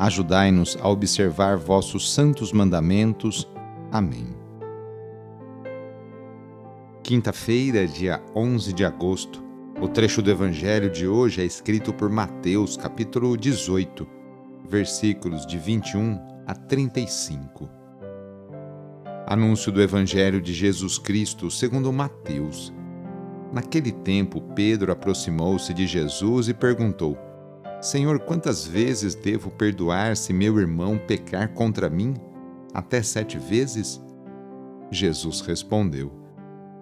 Ajudai-nos a observar vossos santos mandamentos. Amém. Quinta-feira, dia 11 de agosto. O trecho do evangelho de hoje é escrito por Mateus, capítulo 18, versículos de 21 a 35. Anúncio do evangelho de Jesus Cristo, segundo Mateus. Naquele tempo, Pedro aproximou-se de Jesus e perguntou: Senhor, quantas vezes devo perdoar se meu irmão pecar contra mim? Até sete vezes? Jesus respondeu: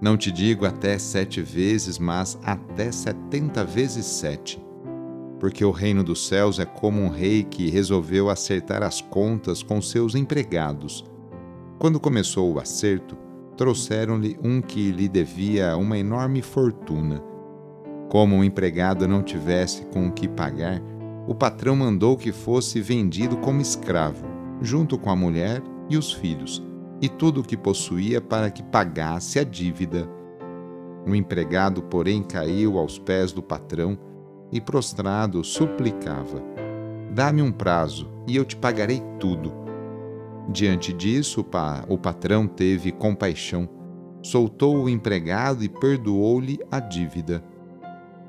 Não te digo até sete vezes, mas até setenta vezes sete. Porque o reino dos céus é como um rei que resolveu acertar as contas com seus empregados. Quando começou o acerto, trouxeram-lhe um que lhe devia uma enorme fortuna. Como o empregado não tivesse com o que pagar, o patrão mandou que fosse vendido como escravo, junto com a mulher e os filhos, e tudo o que possuía para que pagasse a dívida. O empregado, porém, caiu aos pés do patrão e, prostrado, suplicava: Dá-me um prazo e eu te pagarei tudo. Diante disso, o patrão teve compaixão, soltou o empregado e perdoou-lhe a dívida.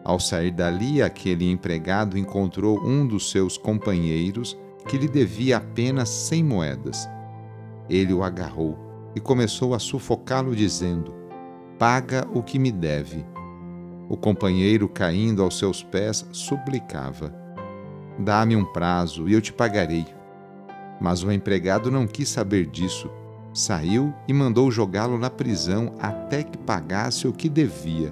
Ao sair dali, aquele empregado encontrou um dos seus companheiros que lhe devia apenas cem moedas. Ele o agarrou e começou a sufocá-lo, dizendo: Paga o que me deve. O companheiro, caindo aos seus pés, suplicava: Dá-me um prazo e eu te pagarei. Mas o empregado não quis saber disso. Saiu e mandou jogá-lo na prisão até que pagasse o que devia.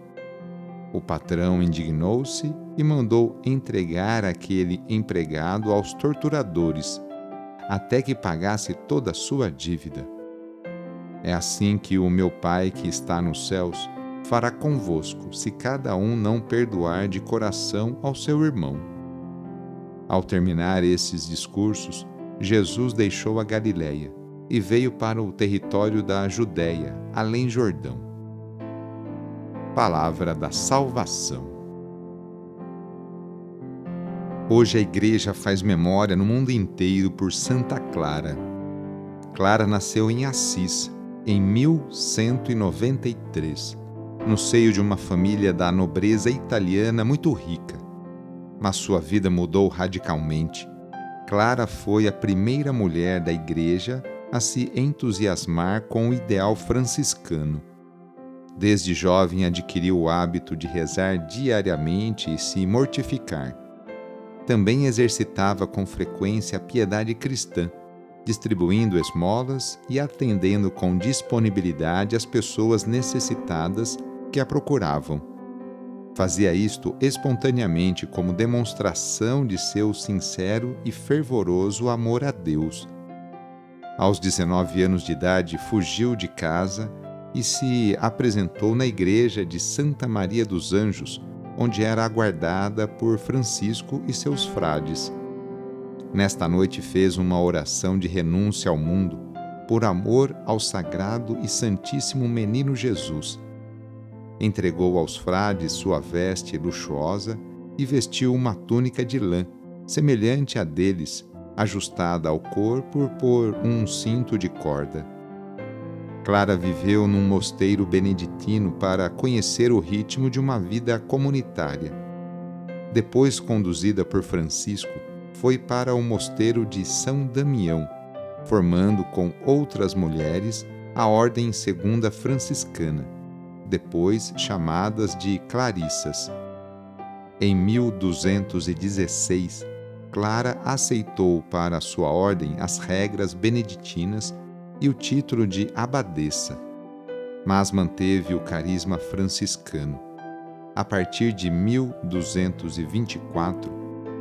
O patrão indignou-se e mandou entregar aquele empregado aos torturadores, até que pagasse toda a sua dívida. É assim que o meu Pai que está nos céus fará convosco, se cada um não perdoar de coração ao seu irmão. Ao terminar esses discursos, Jesus deixou a Galiléia e veio para o território da Judéia, além Jordão palavra da salvação. Hoje a Igreja faz memória no mundo inteiro por Santa Clara. Clara nasceu em Assis em 1193, no seio de uma família da nobreza italiana muito rica. Mas sua vida mudou radicalmente. Clara foi a primeira mulher da Igreja a se entusiasmar com o ideal franciscano Desde jovem adquiriu o hábito de rezar diariamente e se mortificar. Também exercitava com frequência a piedade cristã, distribuindo esmolas e atendendo com disponibilidade as pessoas necessitadas que a procuravam. Fazia isto espontaneamente como demonstração de seu sincero e fervoroso amor a Deus. Aos 19 anos de idade, fugiu de casa e se apresentou na igreja de Santa Maria dos Anjos, onde era aguardada por Francisco e seus frades. Nesta noite fez uma oração de renúncia ao mundo, por amor ao sagrado e santíssimo menino Jesus. Entregou aos frades sua veste luxuosa e vestiu uma túnica de lã, semelhante à deles, ajustada ao corpo por um cinto de corda. Clara viveu num mosteiro beneditino para conhecer o ritmo de uma vida comunitária. Depois conduzida por Francisco, foi para o mosteiro de São Damião, formando com outras mulheres a Ordem Segunda Franciscana, depois chamadas de Clarissas. Em 1216, Clara aceitou para sua ordem as regras beneditinas e o título de abadesa, mas manteve o carisma franciscano. A partir de 1224,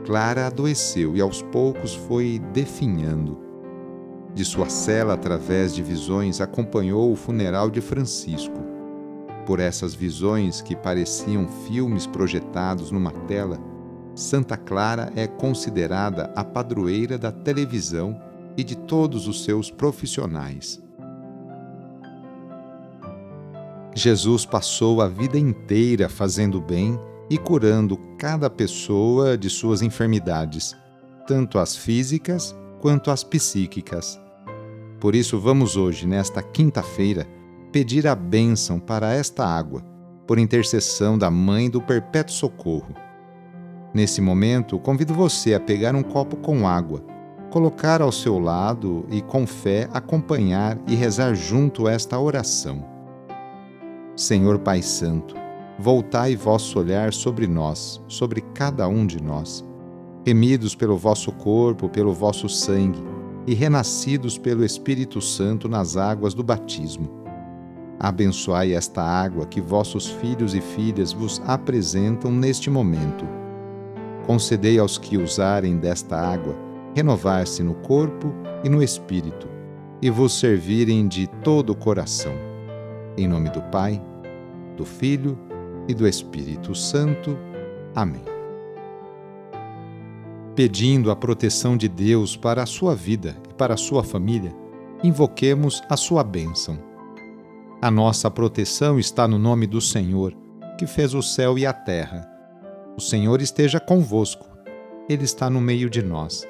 Clara adoeceu e aos poucos foi definhando. De sua cela, através de visões, acompanhou o funeral de Francisco. Por essas visões, que pareciam filmes projetados numa tela, Santa Clara é considerada a padroeira da televisão e de todos os seus profissionais. Jesus passou a vida inteira fazendo bem e curando cada pessoa de suas enfermidades, tanto as físicas quanto as psíquicas. Por isso, vamos hoje, nesta quinta-feira, pedir a bênção para esta água, por intercessão da Mãe do Perpétuo Socorro. Nesse momento, convido você a pegar um copo com água, colocar ao seu lado e, com fé, acompanhar e rezar junto esta oração. Senhor Pai Santo, voltai vosso olhar sobre nós, sobre cada um de nós, remidos pelo vosso corpo, pelo vosso sangue e renascidos pelo Espírito Santo nas águas do batismo. Abençoai esta água que vossos filhos e filhas vos apresentam neste momento. Concedei aos que usarem desta água renovar-se no corpo e no espírito, e vos servirem de todo o coração. Em nome do Pai, do Filho e do Espírito Santo. Amém. Pedindo a proteção de Deus para a sua vida e para a sua família, invoquemos a sua bênção. A nossa proteção está no nome do Senhor, que fez o céu e a terra. O Senhor esteja convosco, Ele está no meio de nós.